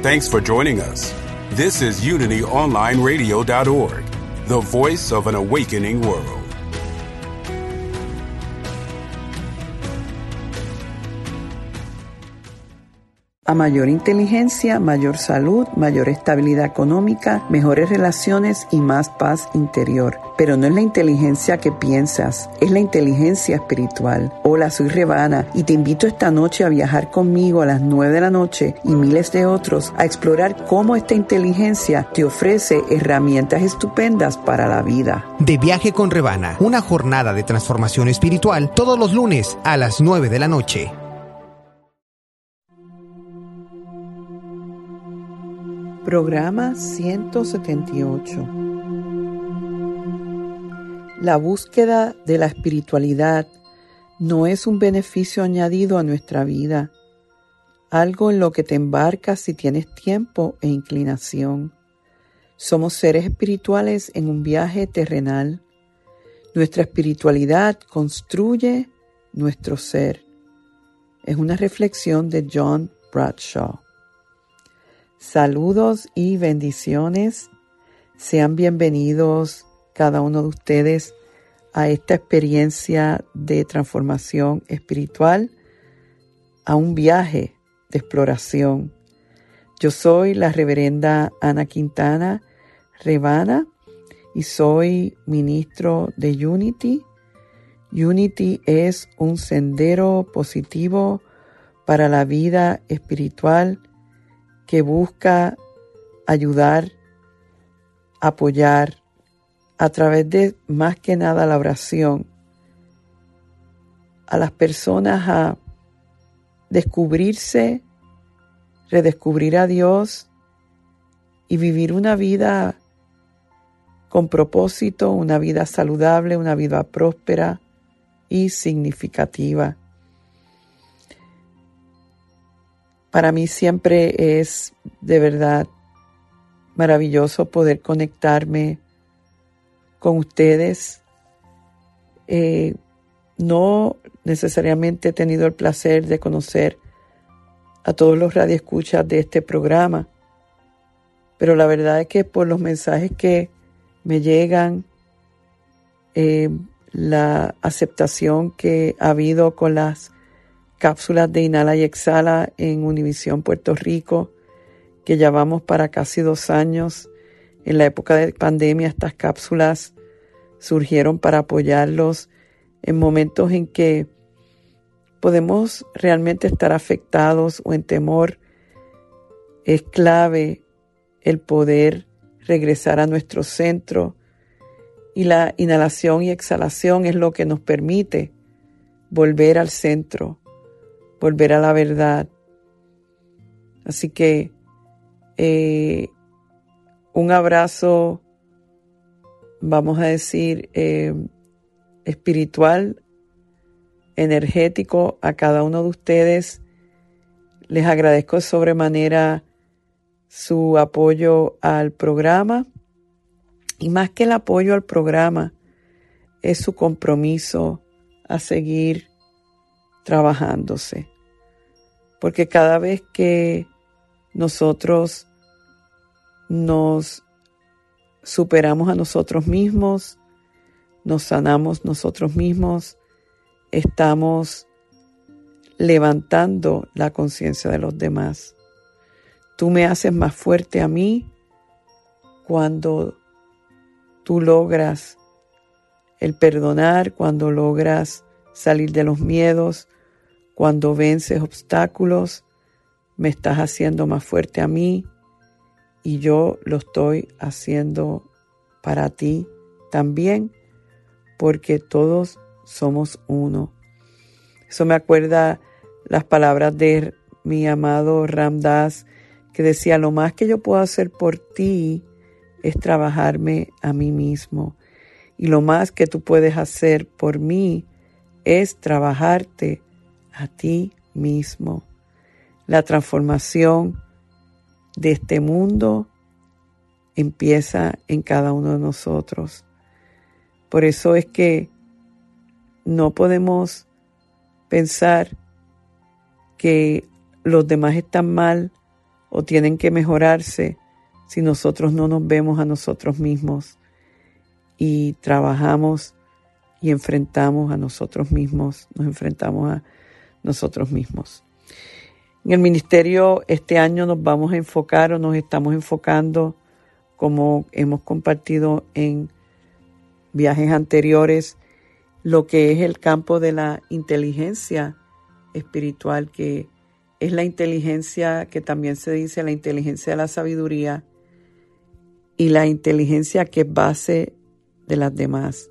Thanks for joining us. This is UnityOnlineRadio.org, the voice of an awakening world. A mayor inteligencia, mayor salud, mayor estabilidad económica, mejores relaciones y más paz interior. Pero no es la inteligencia que piensas, es la inteligencia espiritual. Hola, soy Rebana y te invito esta noche a viajar conmigo a las 9 de la noche y miles de otros a explorar cómo esta inteligencia te ofrece herramientas estupendas para la vida. De viaje con Rebana, una jornada de transformación espiritual todos los lunes a las 9 de la noche. Programa 178. La búsqueda de la espiritualidad no es un beneficio añadido a nuestra vida, algo en lo que te embarcas si tienes tiempo e inclinación. Somos seres espirituales en un viaje terrenal. Nuestra espiritualidad construye nuestro ser. Es una reflexión de John Bradshaw. Saludos y bendiciones. Sean bienvenidos cada uno de ustedes a esta experiencia de transformación espiritual, a un viaje de exploración. Yo soy la reverenda Ana Quintana Rebana y soy ministro de Unity. Unity es un sendero positivo para la vida espiritual que busca ayudar, apoyar a través de más que nada la oración a las personas a descubrirse, redescubrir a Dios y vivir una vida con propósito, una vida saludable, una vida próspera y significativa. Para mí siempre es de verdad maravilloso poder conectarme con ustedes. Eh, no necesariamente he tenido el placer de conocer a todos los radioescuchas de este programa, pero la verdad es que por los mensajes que me llegan, eh, la aceptación que ha habido con las cápsulas de Inhala y Exhala en Univisión Puerto Rico, que llevamos para casi dos años. En la época de pandemia estas cápsulas surgieron para apoyarlos en momentos en que podemos realmente estar afectados o en temor. Es clave el poder regresar a nuestro centro y la inhalación y exhalación es lo que nos permite volver al centro, volver a la verdad. Así que eh, un abrazo, vamos a decir, eh, espiritual, energético a cada uno de ustedes. Les agradezco sobremanera su apoyo al programa y más que el apoyo al programa es su compromiso a seguir trabajándose. Porque cada vez que nosotros nos superamos a nosotros mismos, nos sanamos nosotros mismos, estamos levantando la conciencia de los demás. Tú me haces más fuerte a mí cuando tú logras el perdonar, cuando logras salir de los miedos, cuando vences obstáculos, me estás haciendo más fuerte a mí y yo lo estoy haciendo para ti también, porque todos somos uno. Eso me acuerda las palabras de mi amado Ramdas, que decía, lo más que yo puedo hacer por ti es trabajarme a mí mismo. Y lo más que tú puedes hacer por mí es trabajarte a ti mismo. La transformación de este mundo empieza en cada uno de nosotros. Por eso es que no podemos pensar que los demás están mal o tienen que mejorarse si nosotros no nos vemos a nosotros mismos y trabajamos y enfrentamos a nosotros mismos, nos enfrentamos a nosotros mismos. En el ministerio este año nos vamos a enfocar o nos estamos enfocando, como hemos compartido en viajes anteriores, lo que es el campo de la inteligencia espiritual, que es la inteligencia que también se dice la inteligencia de la sabiduría y la inteligencia que es base de las demás.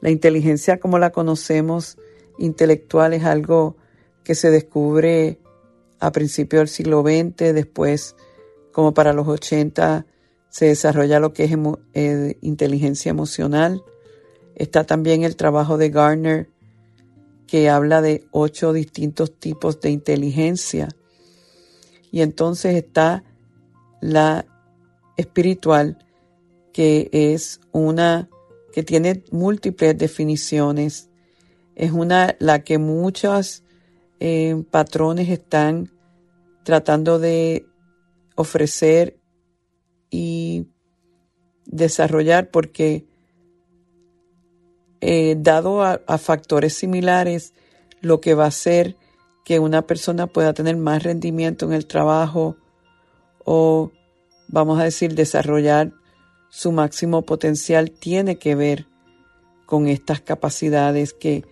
La inteligencia como la conocemos intelectual es algo que se descubre a principios del siglo XX, después como para los 80 se desarrolla lo que es eh, inteligencia emocional. Está también el trabajo de Garner que habla de ocho distintos tipos de inteligencia. Y entonces está la espiritual, que es una que tiene múltiples definiciones. Es una la que muchos patrones están tratando de ofrecer y desarrollar porque eh, dado a, factores similares, lo que va a hacer que una persona pueda tener más rendimiento en el trabajo o, vamos a decir, desarrollar su máximo potencial tiene que ver con estas capacidades que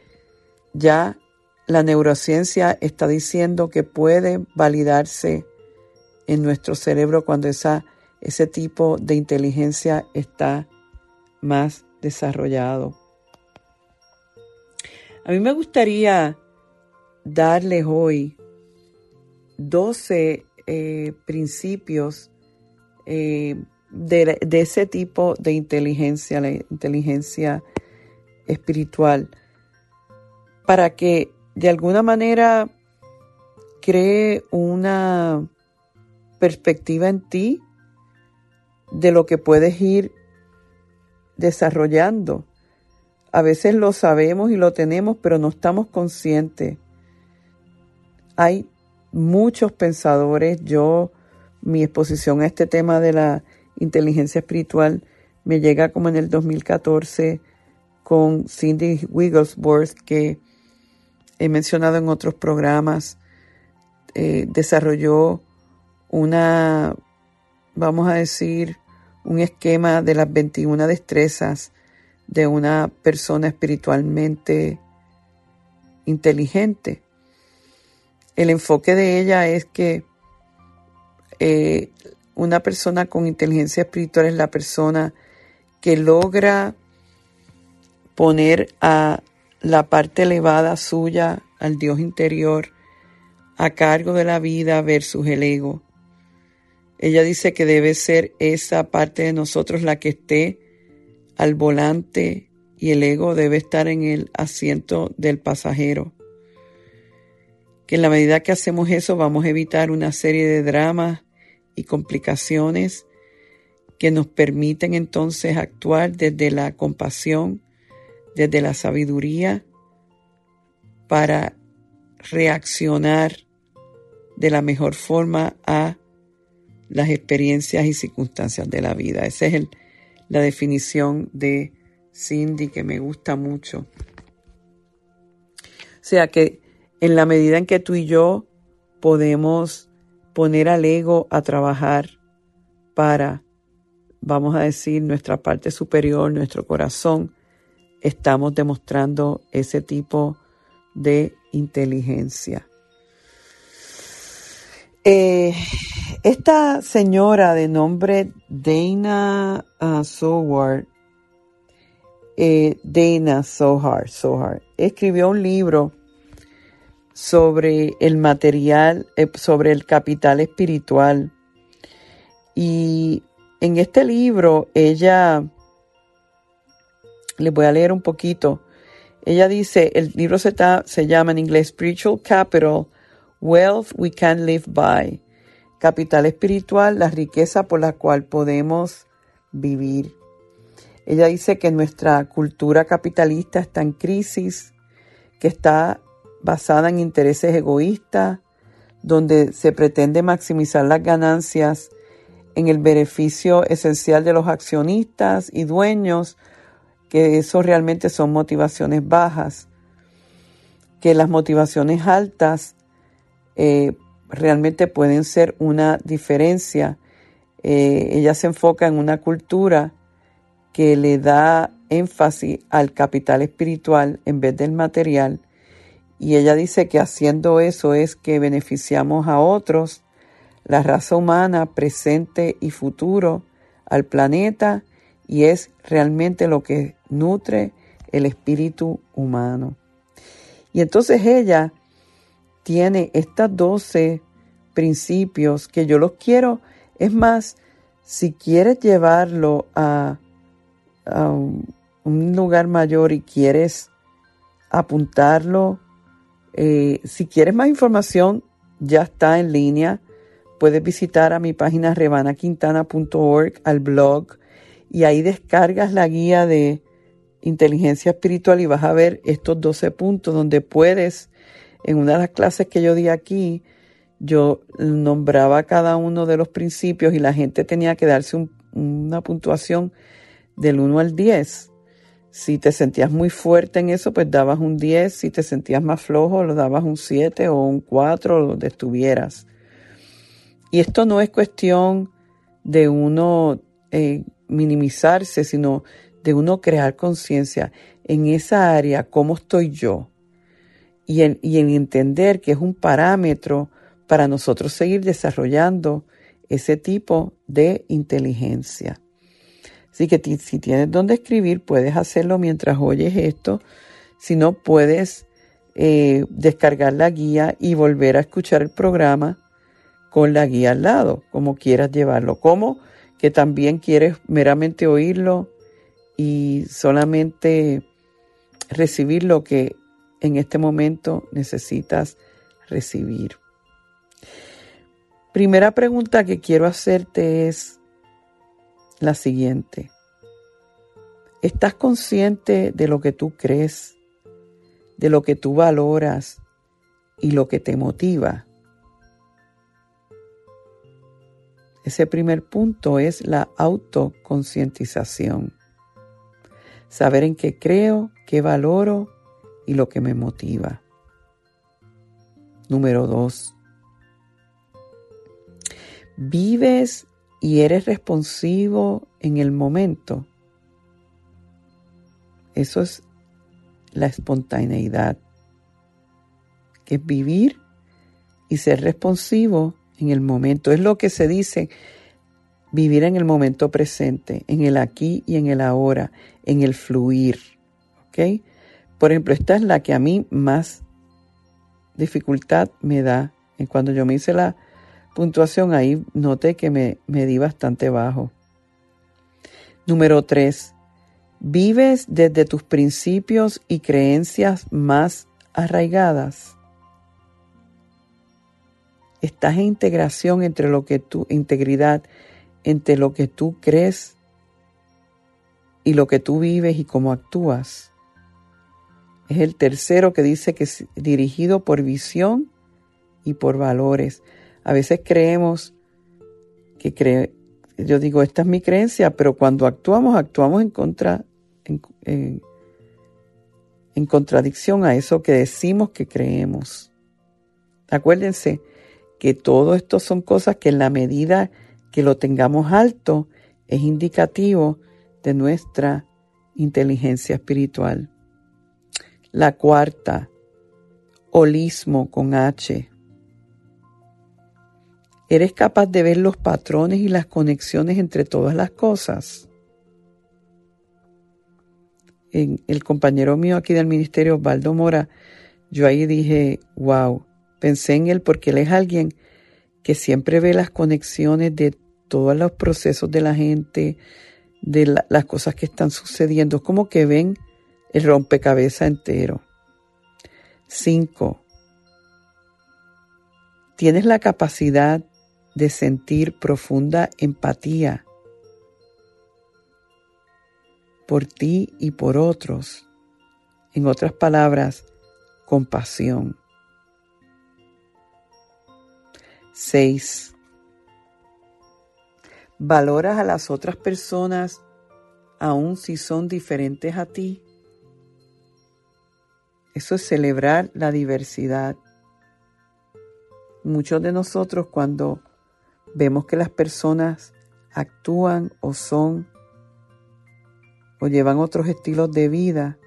ya la neurociencia está diciendo que puede validarse en nuestro cerebro cuando esa, ese tipo de inteligencia está más desarrollado. A mí me gustaría darles hoy 12 eh, principios eh, de, de, ese tipo de inteligencia, la inteligencia espiritual, para que de alguna manera cree una perspectiva en ti de lo que puedes ir desarrollando a veces lo sabemos y lo tenemos, pero no estamos conscientes. Hay muchos pensadores. Yo, mi exposición a este tema de la inteligencia espiritual me llega como en el 2014 con Cindy Wigglesworth, que he mencionado en otros programas. Eh, desarrolló una, vamos a decir, un esquema de las 21 destrezas de una persona espiritualmente inteligente. El enfoque de ella es que eh, una persona con inteligencia espiritual es la persona que logra poner a la parte elevada suya, al Dios interior, a cargo de la vida versus el ego. Ella dice que debe ser esa parte de nosotros la que esté al volante y el ego debe estar en el asiento del pasajero. Que en la medida que hacemos eso vamos a evitar una serie de dramas y complicaciones que nos permiten entonces actuar desde la compasión, desde la sabiduría, para reaccionar de la mejor forma a las experiencias y circunstancias de la vida. Ese es la definición de Cindy que me gusta mucho. O sea que en la medida en que tú y yo podemos poner al ego a trabajar para, vamos a decir, nuestra parte superior, nuestro corazón, estamos demostrando ese tipo de inteligencia. Eh, esta señora de nombre Dana uh, Soward, eh, Dana Sohar, Sohar, escribió un libro sobre el material, eh, sobre el capital espiritual. Y en este libro ella, le voy a leer un poquito, ella dice, el libro se, se llama en inglés Spiritual Capital, Wealth We Can Live By. Capital espiritual, la riqueza por la cual podemos vivir. Ella dice que nuestra cultura capitalista está en crisis, que está basada en intereses egoístas, donde se pretende maximizar las ganancias en el beneficio esencial de los accionistas y dueños, que eso realmente son motivaciones bajas, que las motivaciones altas eh, realmente pueden ser una diferencia. Eh, ella se enfoca en una cultura que le da énfasis al capital espiritual en vez del material y ella dice que haciendo eso es que beneficiamos a otros, la raza humana, presente y futuro, al planeta, y es realmente lo que nutre el espíritu humano. Y entonces ella tiene estas 12 principios que yo los quiero, es más, si quieres llevarlo a, a un lugar mayor y quieres apuntarlo, eh, si quieres más información, ya está en línea. Puedes visitar a mi página rebanaquintana.org, al blog, y ahí descargas la guía de inteligencia espiritual y vas a ver estos 12 puntos donde puedes, en una de las clases que yo di aquí, yo nombraba cada uno de los principios y la gente tenía que darse una puntuación del 1 al 10. Si te sentías muy fuerte en eso, pues dabas un 10. Si te sentías más flojo, lo dabas un 7 o un 4, donde estuvieras. Y esto no es cuestión de uno eh, minimizarse, sino de uno crear conciencia en esa área, cómo estoy yo. Y en, y en entender que es un parámetro para nosotros seguir desarrollando ese tipo de inteligencia. Así que si tienes donde escribir, puedes hacerlo mientras oyes esto. Si no, puedes eh, descargar la guía y volver a escuchar el programa con la guía al lado, como quieras llevarlo. Como que también quieres meramente oírlo y solamente recibir lo que en este momento necesitas recibir. Primera pregunta que quiero hacerte es, la siguiente. ¿Estás consciente de lo que tú crees, de lo que tú valoras y lo que te motiva? Ese primer punto es la autoconcientización. Saber en qué creo, qué valoro y lo que me motiva. Número dos. ¿Vives y eres responsivo en el momento, eso es la espontaneidad, que es vivir y ser responsivo en el momento. Es lo que se dice, vivir en el momento presente, en el aquí y en el ahora, en el fluir. ¿Ok? Por ejemplo, esta es la que a mí más dificultad me da. En cuando yo me hice la puntuación, ahí noté que me, me di bastante bajo. Número tres, vives desde tus principios y creencias más arraigadas. Estás en integración entre lo que tu integridad entre lo que tú crees y lo que tú vives y cómo actúas. Es el tercero que dice que es dirigido por visión y por valores. A veces creemos que cree, yo digo, esta es mi creencia, pero cuando actuamos, actuamos en contra, en, contradicción a eso que decimos que creemos. Acuérdense que todo esto son cosas que en la medida lo tengamos alto es indicativo de nuestra inteligencia espiritual. La cuarta, holismo con H. ¿Eres capaz de ver los patrones y las conexiones entre todas las cosas? el compañero mío aquí del ministerio, Osvaldo Mora, yo ahí dije, wow, pensé en él porque él es alguien que siempre ve las conexiones de todos los procesos de la gente, de las cosas que están sucediendo, como que ven el rompecabezas entero. Cinco, tienes la capacidad de sentir profunda empatía por ti y por otros. En otras palabras, compasión. 6. ¿Valoras a las otras personas aun si son diferentes a ti? Eso es celebrar la diversidad. Muchos de nosotros cuando vemos que las personas actúan o son o llevan otros estilos de vida,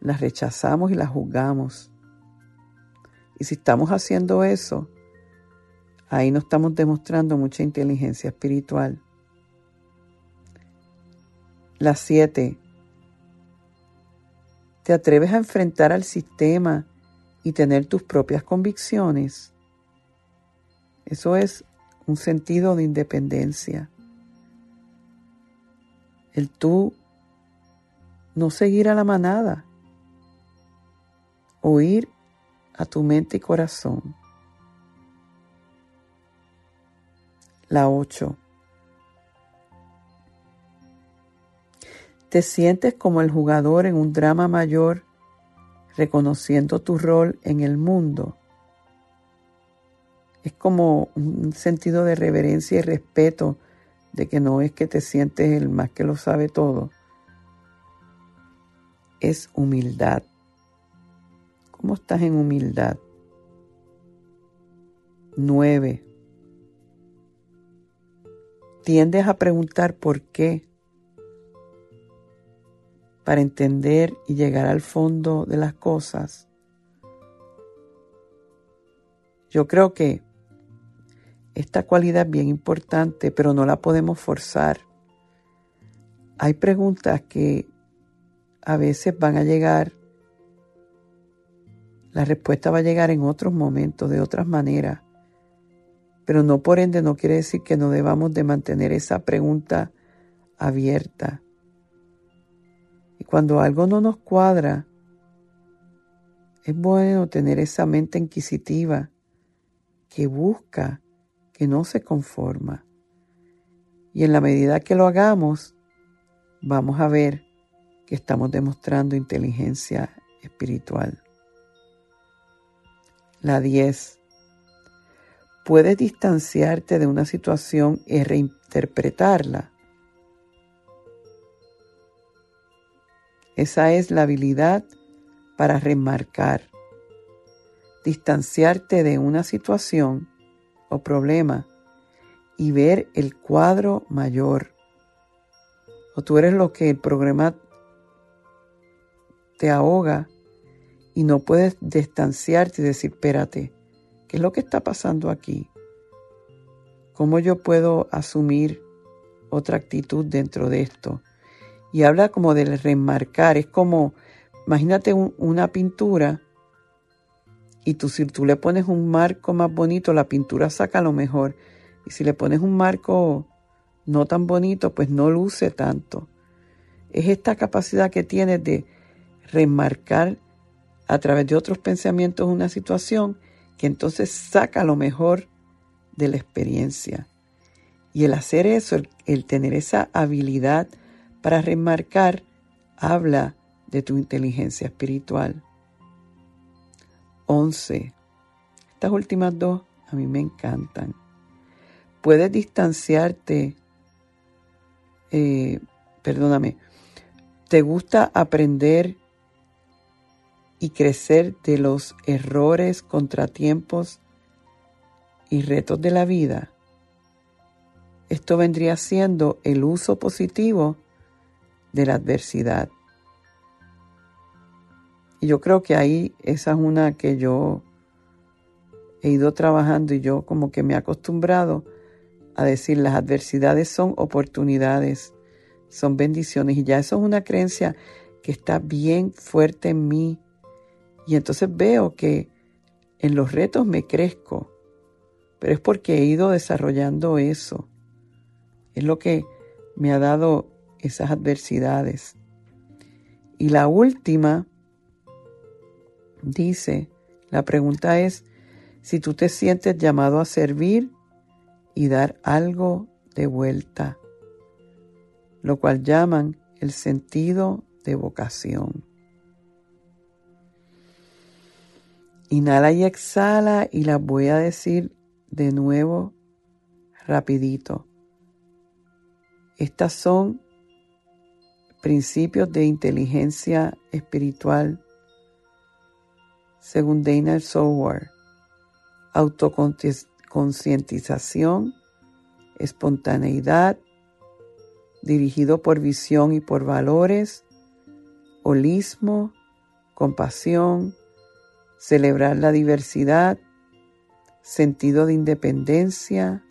las rechazamos y las juzgamos. Y si estamos haciendo eso, ahí no estamos demostrando mucha inteligencia espiritual. Las siete. ¿Te atreves a enfrentar al sistema y tener tus propias convicciones? Eso es un sentido de independencia. El tú no seguir a la manada, oír a tu mente y corazón. La 8. Te sientes como el jugador en un drama mayor, reconociendo tu rol en el mundo. Es como un sentido de reverencia y respeto de que no es que te sientes el más que lo sabe todo, es humildad. ¿Cómo estás en humildad? Nueve. Tiendes a preguntar por qué para entender y llegar al fondo de las cosas. Yo creo que esta cualidad es bien importante, pero no la podemos forzar. Hay preguntas que a veces van a llegar, la respuesta va a llegar en otros momentos, de otras maneras, pero no por ende no quiere decir que no debamos de mantener esa pregunta abierta. Y cuando algo no nos cuadra, es bueno tener esa mente inquisitiva que busca, que no se conforma. Y en la medida que lo hagamos, vamos a ver que estamos demostrando inteligencia espiritual. La 10. Puedes distanciarte de una situación y reinterpretarla. Esa es la habilidad para remarcar. Distanciarte de una situación o problema y ver el cuadro mayor. O tú eres lo que el programa te ahoga y no puedes distanciarte y decir, espérate, ¿qué es lo que está pasando aquí? ¿Cómo yo puedo asumir otra actitud dentro de esto? Y habla como del remarcar, es como, imagínate una pintura y tú, si tú le pones un marco más bonito, la pintura saca lo mejor. Y si le pones un marco no tan bonito, pues no luce tanto. Es esta capacidad que tienes de remarcar a través de otros pensamientos una situación que entonces saca lo mejor de la experiencia. Y el hacer eso, el, tener esa habilidad para remarcar, habla de tu inteligencia espiritual. 11. Estas últimas dos a mí me encantan. Puedes distanciarte, eh, perdóname, te gusta aprender y crecer de los errores, contratiempos y retos de la vida. Esto vendría siendo el uso positivo de la adversidad. Y yo creo que ahí esa es una que yo he ido trabajando y yo como que me he acostumbrado a decir las adversidades son oportunidades, son bendiciones y ya eso es una creencia que está bien fuerte en mí Y entonces veo que en los retos me crezco, pero es porque he ido desarrollando eso. Es lo que me ha dado esas adversidades. Y la última dice, la pregunta es si tú te sientes llamado a servir y dar algo de vuelta, lo cual llaman el sentido de vocación. Inhala y exhala y las voy a decir de nuevo rapidito. Estas son principios de inteligencia espiritual según Dana Software. Autoconcientización, espontaneidad, dirigido por visión y por valores, holismo, compasión, celebrar la diversidad, sentido de independencia,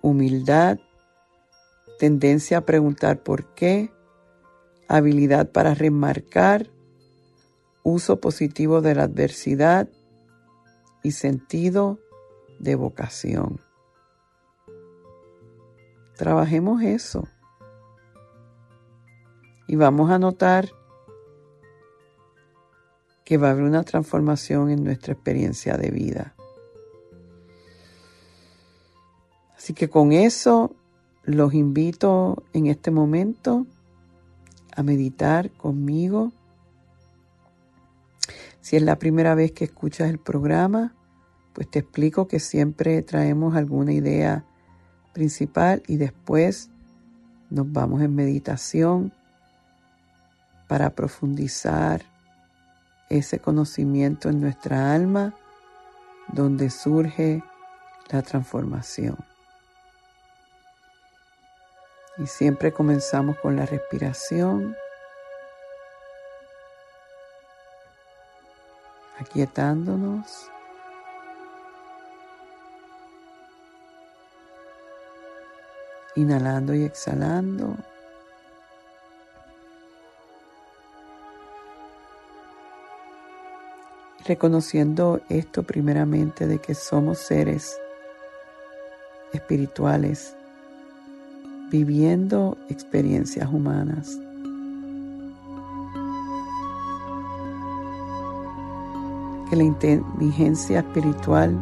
humildad, tendencia a preguntar por qué, habilidad para remarcar, uso positivo de la adversidad y sentido de vocación. Trabajemos eso. Y vamos a notar que va a haber una transformación en nuestra experiencia de vida. Así que con eso los invito en este momento a meditar conmigo. Si es la primera vez que escuchas el programa, pues te explico que siempre traemos alguna idea principal y después nos vamos en meditación para profundizar ese conocimiento en nuestra alma donde surge la transformación. Y siempre comenzamos con la respiración, aquietándonos. Inhalando y exhalando. Reconociendo esto primeramente de que somos seres espirituales viviendo experiencias humanas. Que la inteligencia espiritual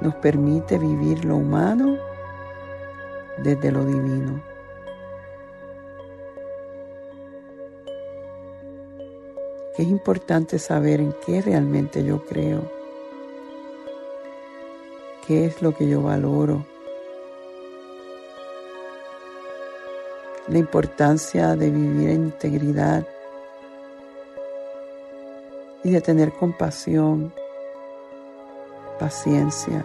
nos permite vivir lo humano desde lo divino. Que es importante saber en qué realmente yo creo, qué es lo que yo valoro, la importancia de vivir en integridad y de tener compasión, paciencia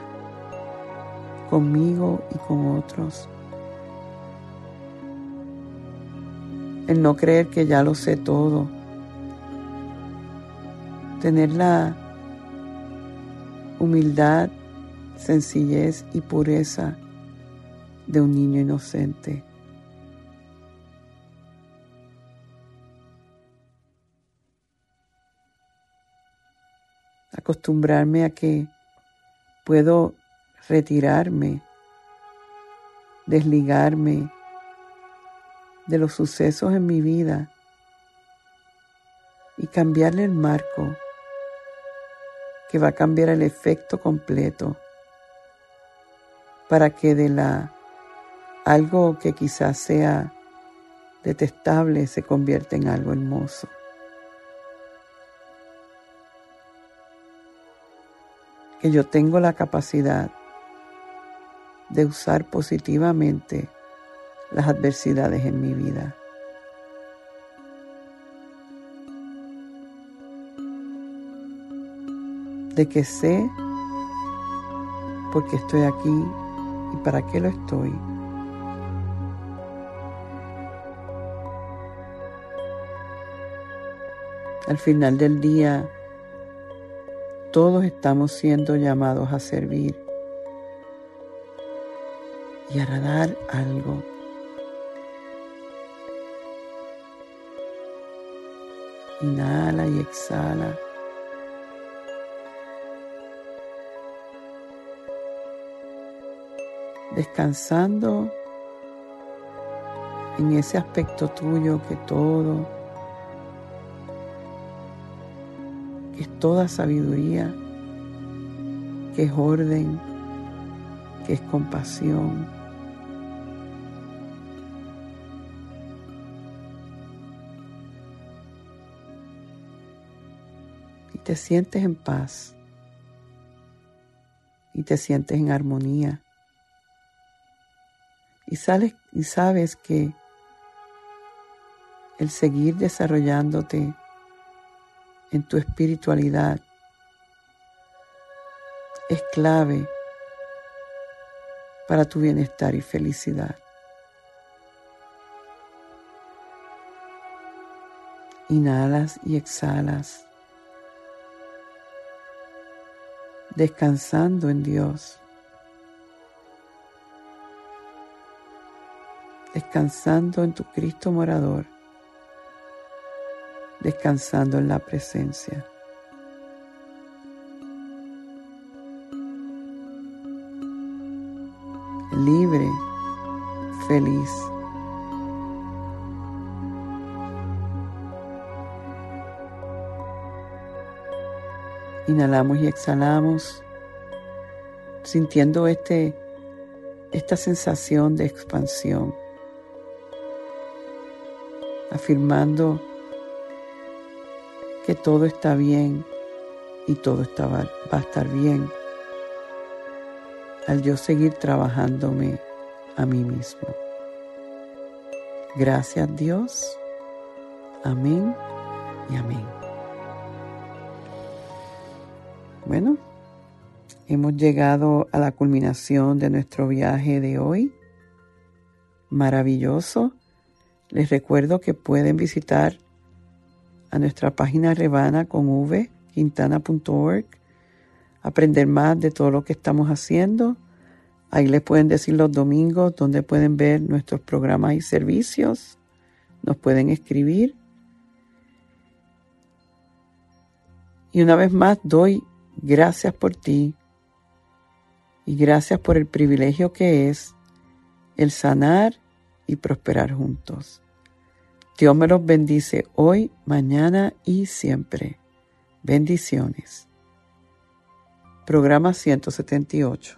conmigo y con otros. El no creer que ya lo sé todo. Tener la humildad, sencillez y pureza de un niño inocente. acostumbrarme a que puedo retirarme, desligarme de los sucesos en mi vida y cambiarle el marco que va a cambiar el efecto completo para que de la algo que quizás sea detestable se convierta en algo hermoso. que yo tengo la capacidad de usar positivamente las adversidades en mi vida. De que sé por qué estoy aquí y para qué lo estoy. Al final del día, todos estamos siendo llamados a servir y a dar algo. Inhala y exhala. Descansando en ese aspecto tuyo que todo, que es toda sabiduría, que es orden, que es compasión. Y te sientes en paz y te sientes en armonía. Y, sabes que el seguir desarrollándote en tu espiritualidad es clave para tu bienestar y felicidad. Inhalas y exhalas, descansando en Dios, descansando en tu Cristo morador descansando en la presencia. Libre, feliz. Inhalamos y exhalamos, sintiendo este, esta sensación de expansión, afirmando que todo está bien y todo está, va a estar bien al yo seguir trabajándome a mí mismo. Gracias Dios. Amén y amén. Bueno, hemos llegado a la culminación de nuestro viaje de hoy. Maravilloso. Les recuerdo que pueden visitar a nuestra página Revana con V, quintana.org, aprender más de todo lo que estamos haciendo. Ahí les pueden decir los domingos donde pueden ver nuestros programas y servicios. Nos pueden escribir. Y una vez más doy gracias por ti y gracias por el privilegio que es el sanar y prosperar juntos. Dios me los bendice hoy, mañana y siempre. Bendiciones. Programa 178.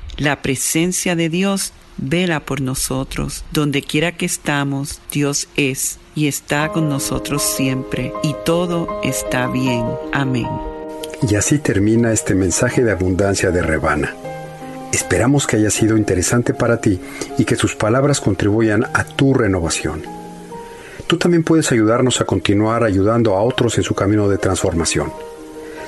la presencia de Dios vela por nosotros. Donde quiera que estamos, Dios es y está con nosotros siempre, y todo está bien. Amén. Y así termina este mensaje de abundancia de Rebana. Esperamos que haya sido interesante para ti y que sus palabras contribuyan a tu renovación. Tú también puedes ayudarnos a continuar ayudando a otros en su camino de transformación.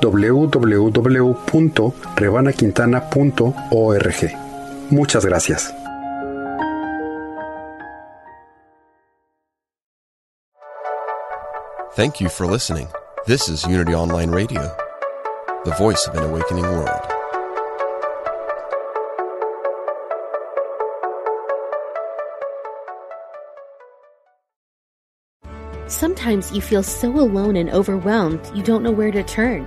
www.rebanaquintana.org. Muchas gracias. Thank you for listening. This is Unity Online Radio, the voice of an awakening world. Sometimes you feel so alone and overwhelmed you don't know where to turn.